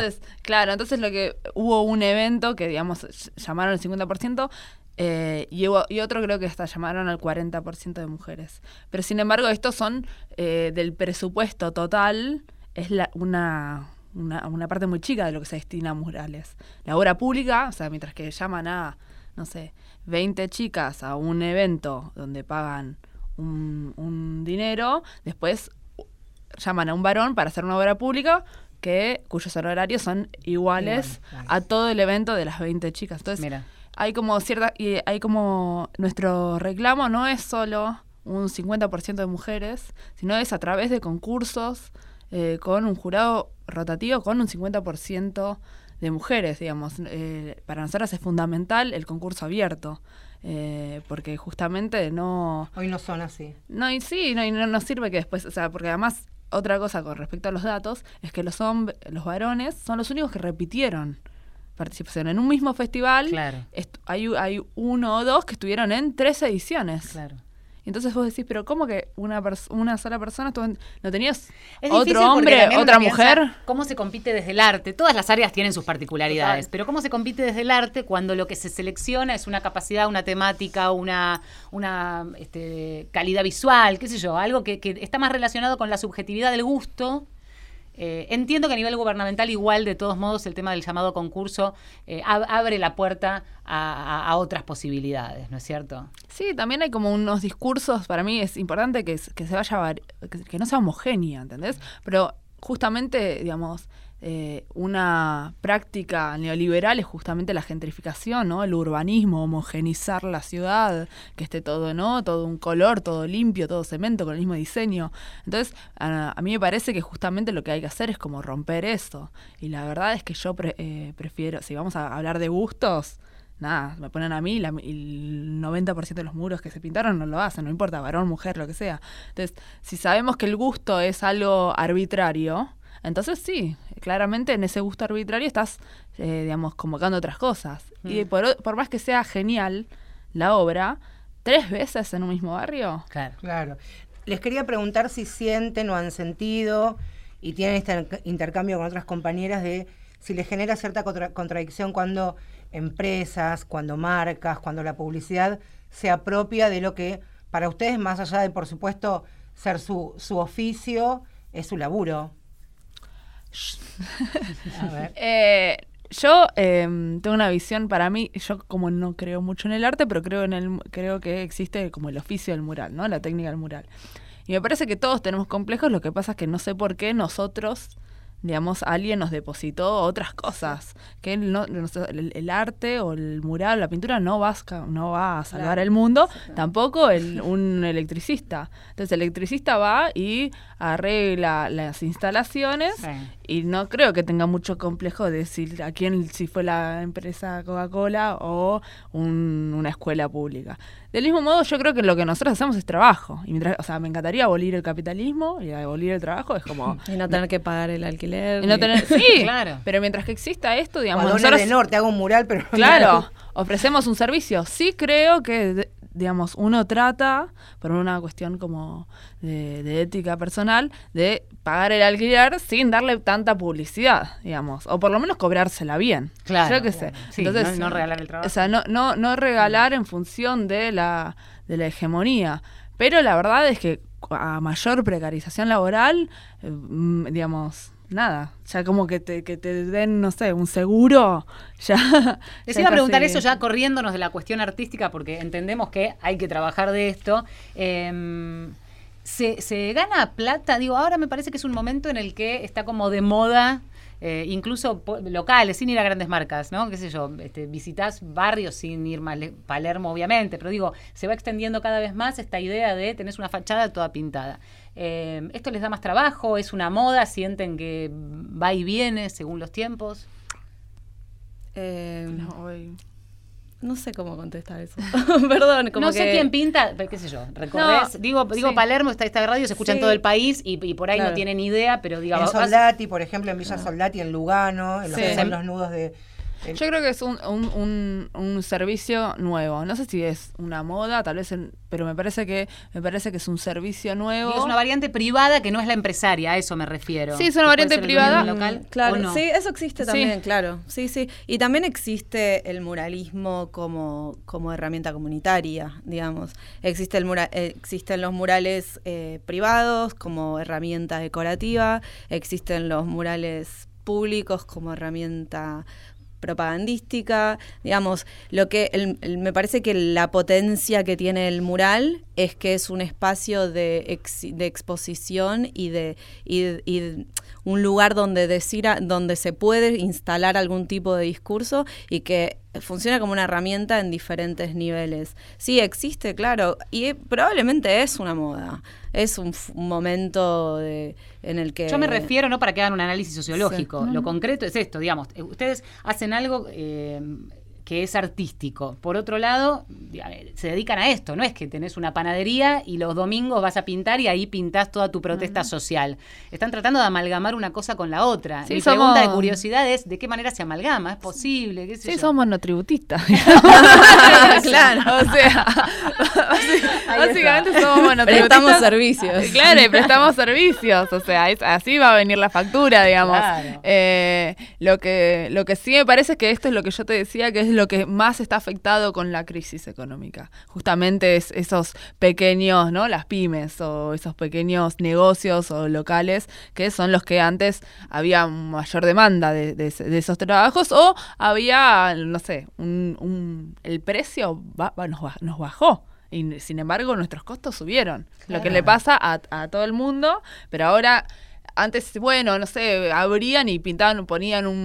Entonces, claro, entonces lo que hubo un evento que, digamos, ll- llamaron el 50%. eh, y, y otro creo que hasta llamaron al 40% de mujeres. Pero sin embargo, estos son eh, del presupuesto total, es la, una, una, una parte muy chica de lo que se destina a murales. La obra pública, o sea, mientras que llaman a, no sé, 20 chicas a un evento donde pagan un, un dinero, después llaman a un varón para hacer una obra pública que cuyos honorarios son iguales Igual, a todo el evento de las 20 chicas. Entonces, Mira. hay como cierta y hay como nuestro reclamo no es solo un 50% de mujeres, sino es a través de concursos eh, con un jurado rotativo con un 50% de mujeres, digamos. Eh, para nosotras es fundamental el concurso abierto, eh, porque justamente no... Hoy no son así. No, y sí, no, y no nos sirve que después, o sea, porque además otra cosa con respecto a los datos es que los hombres, los varones son los únicos que repitieron participación en un mismo festival. Claro. Hay, hay uno o dos que estuvieron en tres ediciones. Claro. Entonces vos decís, pero ¿cómo que una, una sola persona estuvo en- no tenías Es otro hombre, otra piensa mujer? ¿Cómo se compite desde el arte? Todas las áreas tienen sus particularidades, Total. pero ¿cómo se compite desde el arte cuando lo que se selecciona es una capacidad, una temática, una, una este, calidad visual, qué sé yo, algo que, que está más relacionado con la subjetividad del gusto? Eh, entiendo que a nivel gubernamental igual, de todos modos, el tema del llamado concurso eh, ab- abre la puerta a, otras posibilidades, ¿no es cierto? Sí, también hay como unos discursos, para mí es importante que, que se vaya, que, que no sea homogénea, ¿entendés? Pero justamente, digamos, eh, una práctica neoliberal es justamente la gentrificación, ¿no? El urbanismo, homogenizar la ciudad, que esté todo, ¿no? Todo un color, todo limpio, todo cemento, con el mismo diseño. Entonces, a, a mí me parece que justamente lo que hay que hacer es como romper eso. Y la verdad es que yo pre- eh, prefiero, si vamos a hablar de gustos, nada, me ponen a mí la- el 90% de los muros que se pintaron no lo hacen, no importa, varón, mujer, lo que sea. Entonces, si sabemos que el gusto es algo arbitrario, entonces sí, claramente en ese gusto arbitrario estás, eh, digamos, convocando otras cosas. Y por, o- por más que sea genial la obra, tres veces en un mismo barrio, Claro. Claro. Les quería preguntar si sienten o han sentido y tienen este intercambio con otras compañeras de si les genera cierta contra- contradicción cuando empresas, cuando marcas, cuando la publicidad se apropia de lo que para ustedes, más allá de, por supuesto, ser su, su oficio, es su laburo. A ver. Eh, yo eh, tengo una visión para mí, yo como no creo mucho en el arte, pero creo en el creo que existe como el oficio del mural, ¿no? La técnica del mural. Y me parece que todos tenemos complejos, lo que pasa es que no sé por qué nosotros digamos, alguien nos depositó otras cosas, que no, el, el arte o el mural, la pintura no va a, no va a salvar el mundo, tampoco el, un electricista. Entonces el electricista va y arregla las instalaciones Sí. y no creo que tenga mucho complejo de decir a quién, si fue la empresa Coca-Cola o un- una escuela pública. Del mismo modo, yo creo que lo que nosotros hacemos es trabajo. Y mientras, o sea, me encantaría abolir el capitalismo y abolir el trabajo es como... Y no tener que pagar el alquiler. y no tener, sí, Claro. pero mientras que exista esto, digamos, Dones nosotros, de Norte, hago un mural, pero... claro, ofrecemos un servicio. Sí creo que de- digamos, uno trata, por una cuestión como de, de ética personal, de pagar el alquiler sin darle tanta publicidad, digamos, o por lo menos cobrársela bien. Claro, Yo qué sé. Sí, Entonces, no- no regalar el trabajo. O sea, no, no, no regalar en función de la, de la hegemonía. Pero la verdad es que a mayor precarización laboral, eh, digamos, nada, ya como que te, que te den, no sé, un seguro, ya... Les iba a preguntar eso ya corriéndonos de la cuestión artística, porque entendemos que hay que trabajar de esto. Eh, ¿se, se gana plata? Digo, ahora me parece que es un momento en el que está como de moda. eh, incluso locales, sin ir a grandes marcas, ¿no? ¿Qué sé yo? Este, visitás barrios sin ir a Le- Palermo, obviamente, pero digo, se va extendiendo cada vez más esta idea de tenés una fachada toda pintada. Eh, ¿Esto les da más trabajo? ¿Es una moda? ¿Sienten que va y viene según los tiempos? Eh, No, hoy- no sé cómo contestar eso. Perdón, como no sé que- quién pinta, pero qué sé yo, recorres. No, digo, digo sí. Palermo, está esta radio, se escucha en todo el país y, y por ahí no tienen idea, pero digo, En Soldati, por ejemplo, en Villa Soldati, en Lugano, en los Sí. que son los nudos de... el- Yo creo que es un, un, un- un servicio nuevo. No sé si es una moda, tal vez, en- pero me parece que me parece que es un servicio nuevo. es una variante privada que no es la empresaria, a eso me refiero. Sí, es una variante privada. local, Mm, Claro, no. sí, eso existe Sí. también, claro. Sí, sí. Y también existe el muralismo como, como herramienta comunitaria, digamos. Existe el mura- eh, existen los murales eh, privados como herramienta decorativa, existen los murales públicos como herramienta propagandística, digamos, lo que el- me parece que la potencia que tiene el mural es que es un espacio de, ex- de exposición y de, y un lugar donde decir a- donde se puede instalar algún tipo de discurso y que funciona como una herramienta en diferentes niveles. Sí, existe, claro, y eh, probablemente es una moda, es un, momento de- en el que... Yo me refiero, no para que hagan un análisis sociológico, Sí. lo concreto es esto, digamos, eh, ustedes hacen algo eh, que es artístico. Por otro lado, eh, se dedican a esto, no es que tenés una panadería y los domingos vas a pintar y ahí pintás toda tu protesta social. Están tratando de amalgamar una cosa con la otra. Sí, Mi somos- pregunta de curiosidad es, ¿de qué manera se amalgama? ¿Es posible? ¿Qué sé Sí, yo? somos monotributistas. Claro. O sea, básicamente somos monotributistas. Prestamos servicios. Claro, y prestamos servicios. O sea, es- así va a venir la factura, digamos. Claro. Eh, lo, que, lo que sí me parece es que esto es lo que yo te decía, que es lo que más está afectado con la crisis económica. Justamente es esos pequeños, ¿no? Las pymes o esos pequeños negocios o locales que son los que antes había mayor demanda de, de ese- de esos trabajos o había, no sé, un, un- el precio ba- ba- nos, nos bajó. Y sin embargo, nuestros costos subieron. Lo que le pasa a, a todo el mundo, pero ahora antes, bueno, no sé, abrían y pintaban, ponían un-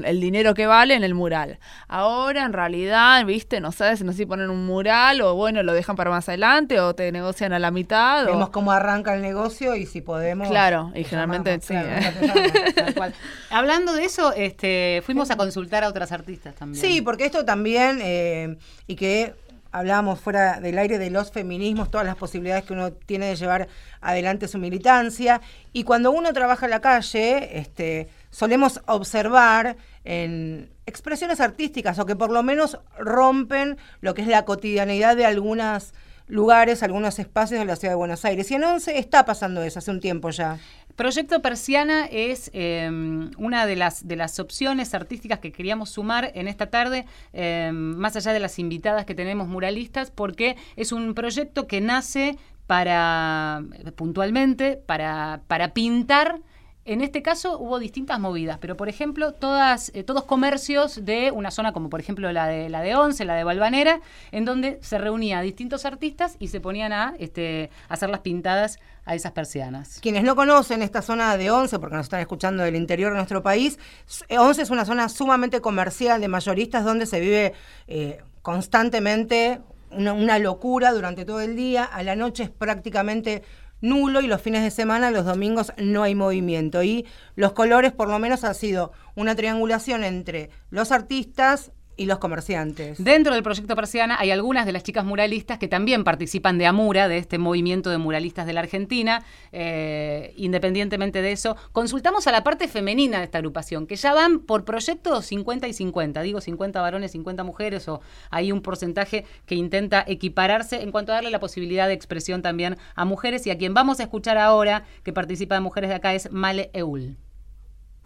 un- el dinero que vale en el mural. Ahora, en realidad, viste, no sabes, no sé si ponen un mural o bueno, lo dejan para más adelante o te negocian a la mitad. o- Vemos cómo arranca el negocio y si podemos... Claro, y te generalmente llamamos, sí, claro, eh. Hablando de eso, este, fuimos a consultar a otras artistas también. Sí, porque esto también, eh, y que hablábamos fuera del aire de los feminismos, todas las posibilidades que uno tiene de llevar adelante su militancia. Y cuando uno trabaja en la calle, este, solemos observar en expresiones artísticas o que por lo menos rompen lo que es la cotidianeidad de algunos lugares, algunos espacios de la ciudad de Buenos Aires. Y en Once está pasando eso hace un tiempo ya. Proyecto Persiana es eh, una de las, de las opciones artísticas que queríamos sumar en esta tarde, eh, más allá de las invitadas que tenemos muralistas, porque es un proyecto que nace para, puntualmente, para, para pintar. En este caso hubo distintas movidas, pero por ejemplo, todas, eh, todos comercios de una zona como por ejemplo la de la de Once, la de Valvanera, en donde se reunía distintos artistas y se ponían a este, hacer las pintadas a esas persianas. Quienes no conocen esta zona de Once, porque nos están escuchando del interior de nuestro país, eh, Once es una zona sumamente comercial de mayoristas donde se vive eh, constantemente una locura durante todo el día. A la noche es prácticamente nulo y los fines de semana, los domingos, no hay movimiento. Y los colores, por lo menos, ha sido una triangulación entre los artistas, y los comerciantes. Dentro del proyecto Persiana hay algunas de las chicas muralistas que también participan de Amura, de este movimiento de muralistas de la Argentina. Eh, independientemente de eso, consultamos a la parte femenina de esta agrupación, que ya van por proyectos 50 y 50, digo 50 varones, 50 mujeres, o hay un porcentaje que intenta equipararse en cuanto a darle la posibilidad de expresión también a mujeres. Y a quien vamos a escuchar ahora, que participa de Mujeres de acá, es Male Eul.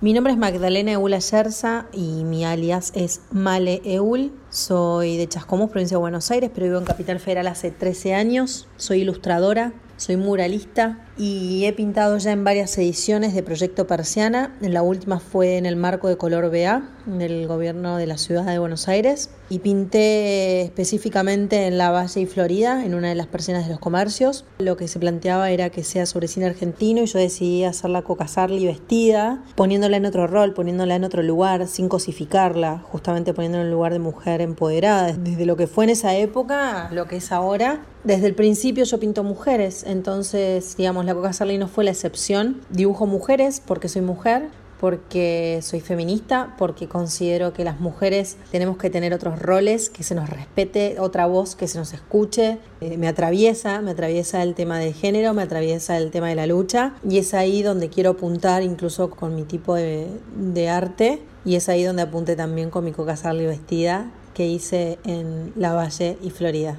Mi nombre es Magdalena Eul Ayerza y mi alias es Male Eul. Soy de Chascomús, provincia de Buenos Aires, pero vivo en Capital Federal hace 13 años. Soy ilustradora, soy muralista y he pintado ya en varias ediciones de Proyecto Persiana. La última fue en el marco de Color BA del gobierno de la ciudad de Buenos Aires y pinté específicamente en La Valle y Florida, en una de las persianas de los comercios. Lo que se planteaba era que sea sobre cine argentino y yo decidí hacerla Coca Sarli vestida, poniéndola en otro rol, poniéndola en otro lugar, sin cosificarla, justamente poniéndola en el lugar de mujer empoderada, desde lo que fue en esa época lo que es ahora. Desde el principio yo pinto mujeres, entonces, digamos, la Coca Sarli no fue la excepción. Dibujo mujeres porque soy mujer, porque soy feminista, porque considero que las mujeres tenemos que tener otros roles, que se nos respete, otra voz, que se nos escuche. Eh, me atraviesa, me atraviesa el tema de género, me atraviesa el tema de la lucha y es ahí donde quiero apuntar incluso con mi tipo de, arte y es ahí donde apunté también con mi Coca Sarli vestida que hice en La Valle y Florida.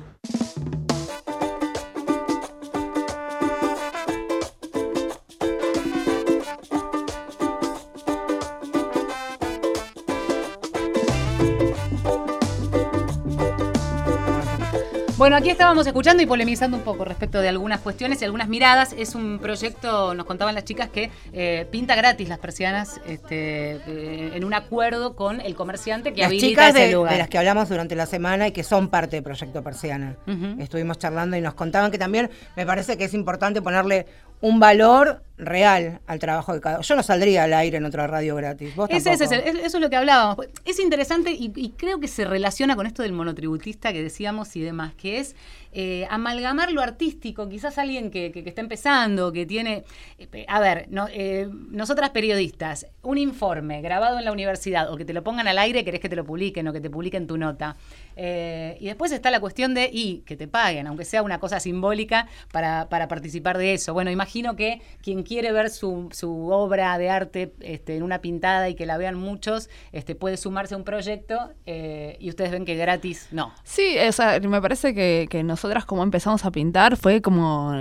Bueno, aquí estábamos escuchando y polemizando un poco respecto de algunas cuestiones y algunas miradas. Es un proyecto, nos contaban las chicas, que eh, pinta gratis las persianas este, eh, en un acuerdo con el comerciante que las habilita chicas ese de, lugar. de las que hablamos durante la semana y que son parte del proyecto Persiana. Estuvimos charlando y nos contaban que también me parece que es importante ponerle un valor real al trabajo de cada uno. Yo no saldría al aire en otra radio gratis. ¿Vos Ese- ese es eso es lo que hablábamos. Es interesante y, y creo que se relaciona con esto del monotributista que decíamos y demás, que es eh, amalgamar lo artístico. Quizás alguien que, que- que está empezando, que tiene... eh, a ver, no, eh, nosotras periodistas, un informe grabado en la universidad o que te lo pongan al aire, querés que te lo publiquen o que te publiquen tu nota. Y después está la cuestión de, y que te paguen, aunque sea una cosa simbólica, para, para participar de eso. Bueno, imagino que quien quiere ver su, su obra de arte este, en una pintada y que la vean muchos, este, puede sumarse a un proyecto eh, y ustedes ven que gratis no. Sí, o sea, me parece que, que nosotras como empezamos a pintar fue como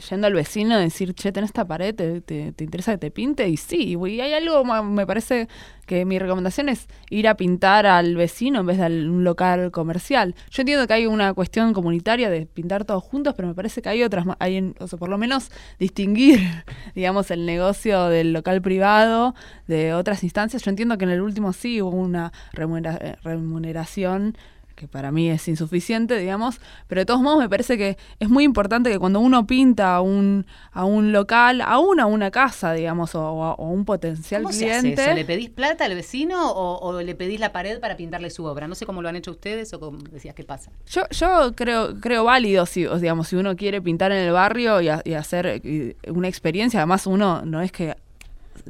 yendo al vecino y decir, che, tenés esta pared, ¿te, te, te interesa que te pinte? Y sí, y hay algo, me parece que mi recomendación es ir a pintar al vecino en vez de a un local comercial. Yo entiendo que hay una cuestión comunitaria de pintar todos juntos, pero me parece que hay otras, hay, o sea, por lo menos distinguir, digamos, el negocio del local privado de otras instancias. Yo entiendo que en el último sí hubo una eh, remuneración que para mí es insuficiente, digamos, pero de todos modos me parece que es muy importante que cuando uno pinta a un, a un local, aún a una casa, digamos, o, o a un potencial ¿Cómo se hace cliente, eso? ¿Le pedís plata al vecino o, o le pedís la pared para pintarle su obra? No sé cómo lo han hecho ustedes o cómo decías qué pasa. Yo, yo creo, creo válido si, digamos, si uno quiere pintar en el barrio y, ha- y hacer una experiencia, además uno no es que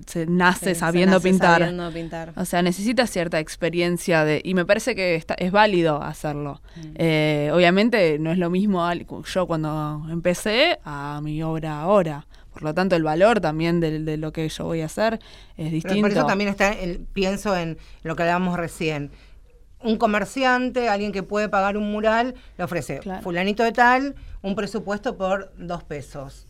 se nace Sí, se sabiendo nace pintar. sabiendo pintar. O sea, necesita cierta experiencia de y me parece que está- es válido hacerlo. Eh, obviamente no es lo mismo al- yo cuando empecé a mi obra ahora. Por lo tanto, el valor también de, de lo que yo voy a hacer es Pero distinto. por eso también está, el- pienso en lo que hablábamos recién. Un comerciante, alguien que puede pagar un mural, le ofrece Claro. fulanito de tal, un presupuesto por dos pesos.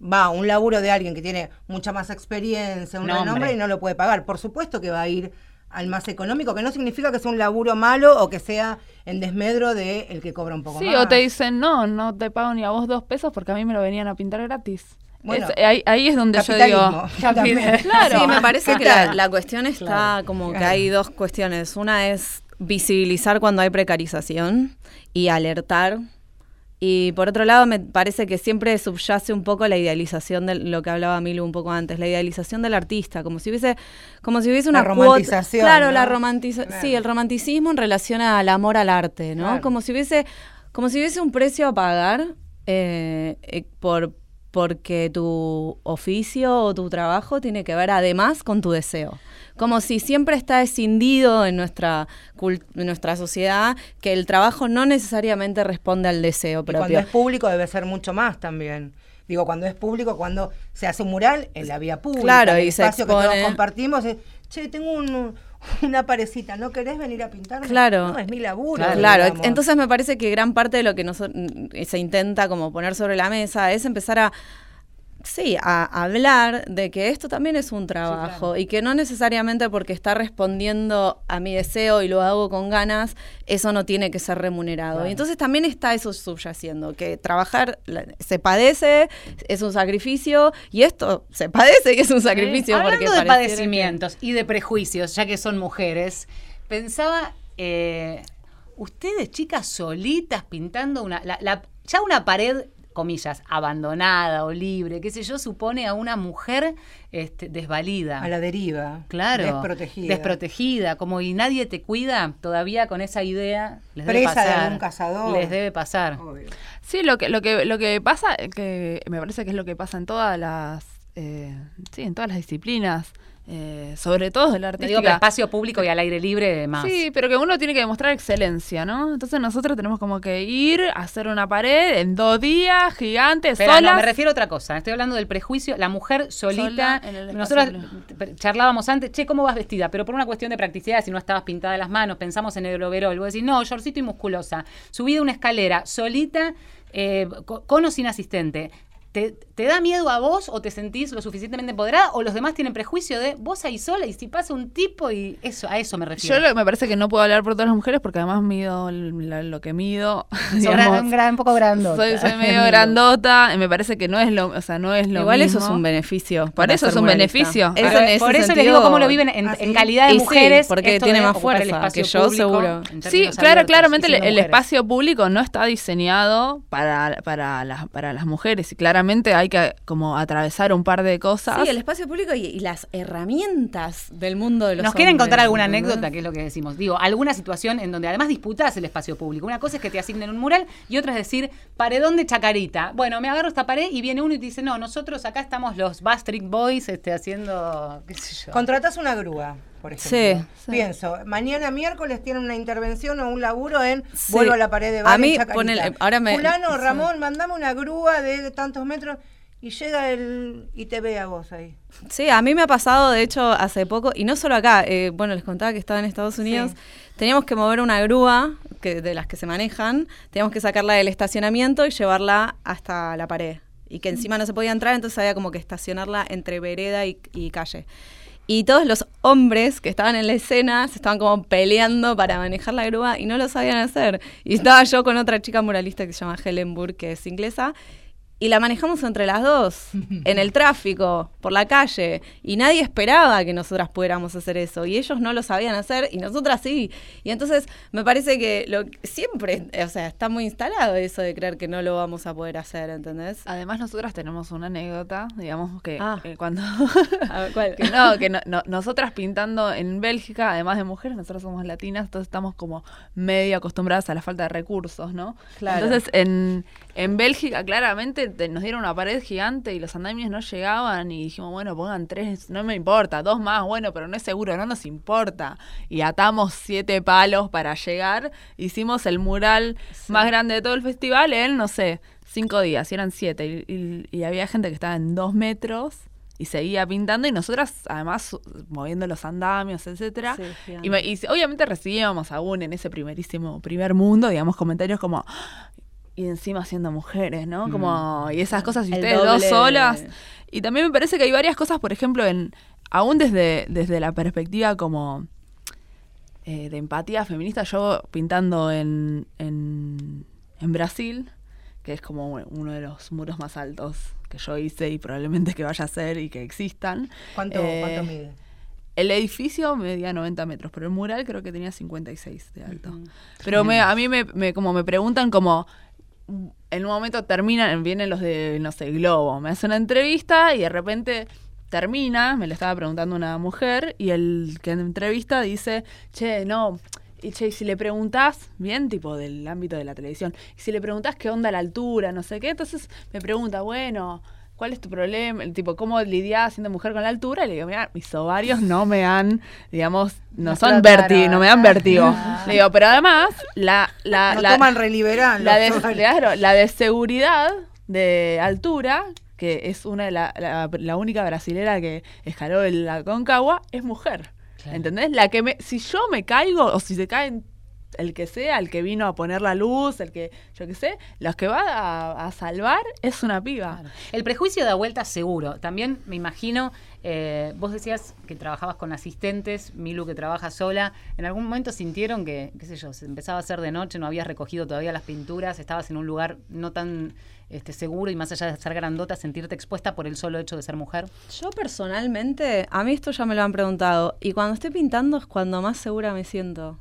Va, un laburo de alguien que tiene mucha más experiencia, un Nombre. renombre y no lo puede pagar. Por supuesto que va a ir al más económico, que no significa que sea un laburo malo o que sea en desmedro de el que cobra un poco Sí, más. o te dicen, no, no te pago ni a vos dos pesos porque a mí me lo venían a pintar gratis. Bueno, Es- ahí, ahí es donde yo digo. Claro. Sí, me parece ¿Qué que la, cuestión está Claro, como que hay dos cuestiones. Una es visibilizar cuando hay precarización y alertar. Y por otro lado, me parece que siempre subyace un poco la idealización de lo que hablaba Milu un poco antes, la idealización del artista, como si hubiese, como si hubiese La una cuota- romantización, Claro, ¿no? la romantización. Claro. Sí, el romanticismo en relación al amor al arte, ¿no? Claro. Como si hubiese, como si hubiese un precio a pagar eh, eh, por porque tu oficio o tu trabajo tiene que ver además con tu deseo. Como si siempre está escindido en nuestra, en nuestra sociedad que el trabajo no necesariamente responde al deseo Y cuando propio. es público debe ser mucho más también. Digo, cuando es público, cuando se hace un mural en la vía pública, Claro, en el y se espacio que todos compartimos, es, che, tengo un- una parecita, ¿no querés venir a pintarme? Claro. No, es mi laburo. Claro, entonces me parece que gran parte de lo que mm, se intenta como poner sobre la mesa es empezar a sí, a hablar de que esto también es un trabajo y que no necesariamente porque está respondiendo a mi deseo y lo hago con ganas, eso no tiene que ser remunerado. Y entonces también está eso subyaciendo, que trabajar se padece, es un sacrificio y esto se padece y es un sacrificio. Hablando porque de que- padecimientos y de prejuicios, ya que son mujeres, pensaba, eh, ustedes chicas solitas pintando una, la- la- ya una pared, comillas, abandonada o libre, qué sé yo, supone a una mujer este, desvalida. A la deriva. Claro. Desprotegida. Desprotegida, como y nadie te cuida, todavía con esa idea les debe Presa de pasar. algún cazador. Les debe pasar. Obvio. Sí, lo que, lo que, lo que pasa, que me parece que es lo que pasa en todas las, eh, sí, en todas las disciplinas, eh, sobre todo la Te digo que espacio público y al aire libre más. Sí, pero que uno tiene que demostrar excelencia, ¿no? Entonces nosotros tenemos como que ir a hacer una pared en dos días, gigante, Pero solas. no, me refiero a otra cosa. Estoy hablando del prejuicio. La mujer solita. Sola el nosotros charlábamos antes, che, ¿cómo vas vestida? Pero por una cuestión de practicidad, si no estabas pintada de las manos, pensamos en el overol. Vos decís, no, shortcito y musculosa. Subida una escalera, solita, eh, co- con o sin asistente. ¿Te, te da miedo a vos o te sentís lo suficientemente empoderada o los demás tienen prejuicio de vos ahí sola y si pasa un tipo y eso a eso me refiero. Yo lo- me parece que no puedo hablar por todas las mujeres porque además mido lo que mido. Gran- gran- un poco grandota. Soy, soy medio grandota y me parece que no es lo, o sea, no es lo Igual eso es un beneficio. Por para eso es un beneficio. Eso en por eso les digo cómo lo viven en, ¿Ah, en calidad de Y sí, mujeres. porque tiene más fuerza, que yo público seguro. Sí, claro, claramente el, espacio público no está diseñado para, para, las, para las mujeres y claramente hay que como atravesar un par de cosas. Sí, el espacio público y, y las herramientas del mundo de los ¿Nos quieren hombres, contar alguna anécdota? Que es lo que decimos. Digo, alguna situación en donde además disputas el espacio público. Una cosa es que te asignen un mural y otra es decir, paredón de chacarita. Bueno, me agarro esta pared y viene uno y te dice, no, nosotros acá estamos los Bastric Boys este, haciendo, qué sé yo. Contratás una grúa, por ejemplo. Sí, sí. Pienso, mañana miércoles tienen una intervención o un laburo en Sí. vuelvo a la pared de A mí, y Chacarita. ponele, ahora me- Fulano. Ramón, mandame una grúa de tantos metros y llega el y te ve a vos ahí. Sí, a mí me ha pasado, de hecho, hace poco, y no solo acá, eh, bueno, les contaba que estaba en Estados Unidos, teníamos que mover una grúa, que, de las que se manejan, teníamos que sacarla del estacionamiento y llevarla hasta la pared. Y que encima no se podía entrar, entonces había como que estacionarla entre vereda y, y calle. Y todos los hombres que estaban en la escena se estaban como peleando para manejar la grúa y no lo sabían hacer. Y estaba yo con otra chica muralista que se llama Helen Burke, que es inglesa, y la manejamos entre las dos, en el tráfico, por la calle. Y nadie esperaba que nosotras pudiéramos hacer eso. Y ellos no lo sabían hacer y nosotras sí. Y entonces me parece que lo, siempre, o sea, está muy instalado eso de creer que no lo vamos a poder hacer, ¿entendés? Además nosotras tenemos una anécdota, digamos que Ah. eh, cuando ¿cuál? que no, que no- no- nosotras pintando en Bélgica, además de mujeres, nosotros somos latinas, entonces estamos como medio acostumbradas a la falta de recursos, ¿no? Claro. Entonces en, en Bélgica claramente te- nos dieron una pared gigante y los andamios no llegaban y dijimos, bueno, pongan tres, no me importa, dos más, bueno, pero no es seguro, no nos importa. Y atamos siete palos para llegar, hicimos el mural más grande de todo el festival en, no sé, cinco días, y eran siete, y, y- y había gente que estaba en dos metros y seguía pintando y nosotras además moviendo los andamios, etcétera. Sí, y, me- y obviamente recibíamos aún en ese primerísimo primer mundo, digamos, comentarios como y encima siendo mujeres, ¿no? Como y esas cosas y El ustedes dos solas. Y también me parece que hay varias cosas, por ejemplo, en aún desde desde la perspectiva como eh, de empatía feminista, yo pintando en, en, en Brasil, que es como uno de los muros más altos que yo hice y probablemente que vaya a ser y que existan. ¿Cuánto, Eh, cuánto mide? El edificio medía 90 metros, pero el mural creo que tenía 56 de alto. Pero me, a mí me, me- como me preguntan como en un momento terminan, vienen los de, no sé, Globo, me hace una entrevista y de repente termina, me lo estaba preguntando una mujer y el que entrevista dice, che, no, y che, si le preguntás, bien tipo del ámbito de la televisión, si le preguntás qué onda la altura, no sé qué, entonces me pregunta, bueno, ¿cuál es tu problema? El tipo, ¿cómo lidiar siendo mujer con la altura? Y le digo, mira, mis ovarios no me han, digamos, no, No son vértigo, no me dan vértigo. Le digo, pero además, la, la, No la, toman reliberal. la de, claro, la de seguridad de altura, que es una de la, la, la única brasilera que escaló el- la Concagua, es mujer. Claro. ¿Entendés? La que me, si yo me caigo, o si se caen el que sea, el que vino a poner la luz, el que, yo qué sé, los que va a, a salvar es una piba. Claro. El prejuicio da vuelta seguro. También me imagino, eh, vos decías que trabajabas con asistentes, Milu que trabaja sola. ¿En algún momento sintieron que, qué sé yo, se empezaba a hacer de noche, no habías recogido todavía las pinturas, estabas en un lugar no tan este, seguro y más allá de ser grandota, sentirte expuesta por el solo hecho de ser mujer? Yo personalmente, a mí esto ya me lo han preguntado, y cuando estoy pintando es cuando más segura me siento.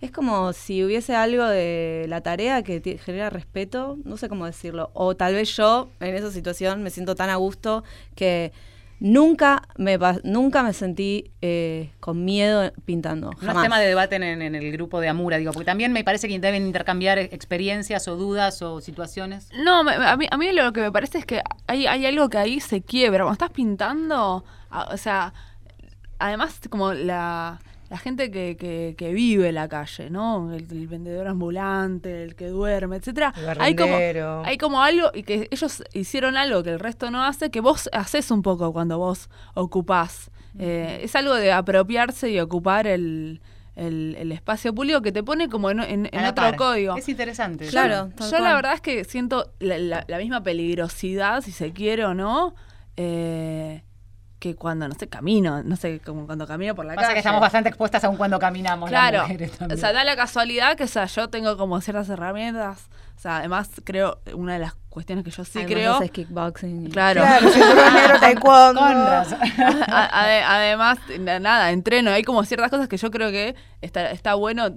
Es como si hubiese algo de la tarea que genera respeto, no sé cómo decirlo, o tal vez yo en esa situación me siento tan a gusto que nunca me, nunca me sentí eh, con miedo pintando. No es jamás. tema de debate en, en el grupo de Amura, digo, porque también me parece que deben intercambiar experiencias o dudas o situaciones. No, me- a, mí, a mí lo que me parece es que hay, hay algo que ahí se quiebra. Cuando estás pintando, o sea, además como la, la gente que, que, que vive la calle, ¿no? El, el vendedor ambulante, el que duerme, etcétera. El Hay como, hay como algo, y que ellos hicieron algo que el resto no hace, que vos haces un poco cuando vos ocupás. Eh, es algo de apropiarse y ocupar el, el, el espacio público que te pone como en, otro par. código. Es interesante. Yo- Claro, Yo, la verdad es que siento la, la- la misma peligrosidad, si se quiere o no, eh, que cuando, no sé, camino, no sé, como cuando camino por la Pasa calle. que estamos bastante expuestas aún cuando caminamos las Claro, o sea, da la casualidad que o sea, yo tengo como ciertas herramientas. O sea, además creo, una de las cuestiones que yo sí Además creo... haces kickboxing. Claro. Claro, negro, taekwondo. Con razón. A- ade- además, na- nada, entreno. Hay como ciertas cosas que yo creo que está, está bueno.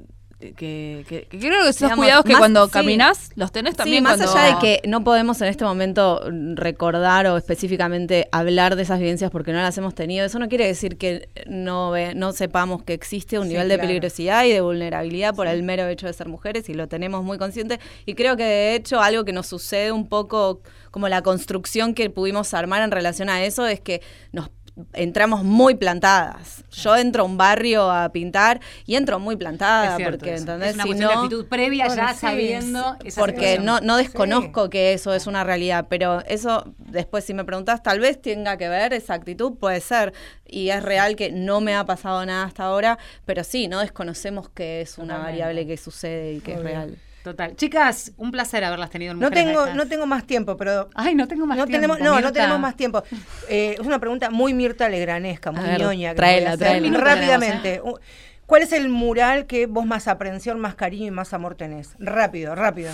Que, que, que creo que esos Digamos, cuidados que más- cuando sí. caminas los tenés también sí, más cuando- allá de que no podemos en este momento recordar o específicamente hablar de esas vivencias porque no las hemos tenido, eso no quiere decir que no, ve- no sepamos que existe un Sí, nivel de claro. peligrosidad y de vulnerabilidad por el mero hecho de ser mujeres y lo tenemos muy consciente. Y creo que de hecho algo que nos sucede un poco como la construcción que pudimos armar en relación a eso es que nos entramos muy plantadas. Yo entro a un barrio a pintar y entro muy plantada cierto porque. ¿entendés? Es una Si de no- actitud previa Bueno, ya sí, sabiendo esa porque situación. no, no desconozco que eso es una realidad, pero eso después si me preguntas tal vez tenga que ver esa actitud, puede ser, y es real que no me ha pasado nada hasta ahora, pero sí, no desconocemos que es una Totalmente. variable que sucede y que es real. Total. Chicas, un placer haberlas tenido en No Mujeres tengo, Rectas. no tengo más tiempo, pero Ay, no tengo más no tiempo. tenemos, no, no tenemos más tiempo. Eh, es una pregunta muy Mirta Legranesca, muy ver, ñoña. que tráela, voy a hacer tráela. Rápidamente. U- ¿Cuál es el mural que vos más aprensión, más cariño y más amor tenés? Rápido, rápido.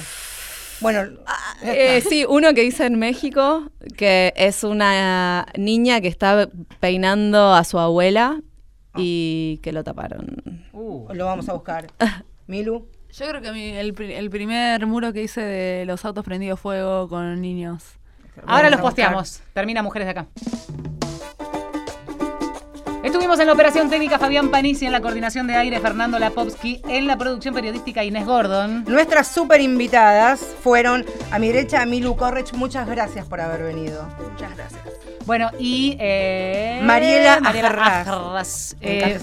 Bueno, Eh, sí, uno que hice en México, que es una niña que está peinando a su abuela y que lo taparon. Uh, lo vamos a buscar. Milu. Yo creo que mi- el, pri- el primer muro que hice de los autos prendidos fuego con niños. Ahora los posteamos. Termina Mujeres de acá. Estuvimos en la operación técnica Fabián Panisi, en la coordinación de aire Fernando Lapovsky, en la producción periodística Inés Gordon. Nuestras super invitadas fueron a mi derecha Milu Correch. Muchas gracias por haber venido. Muchas gracias. Bueno, y. Eh, Mariela, Mariela Ajarras. Eh,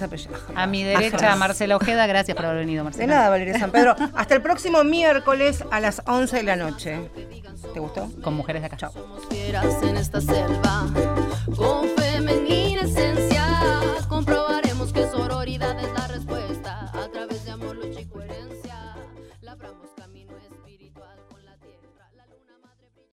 A mi derecha, Marcela Ojeda. Gracias por haber venido, Marcela. De nada, Valeria San Pedro. Hasta el próximo miércoles a las 11 de la noche. ¿Te gustó? Con mujeres de acá. Chao. Somos fieras en esta selva, con femenina esencia, comprobaremos que sororidad es la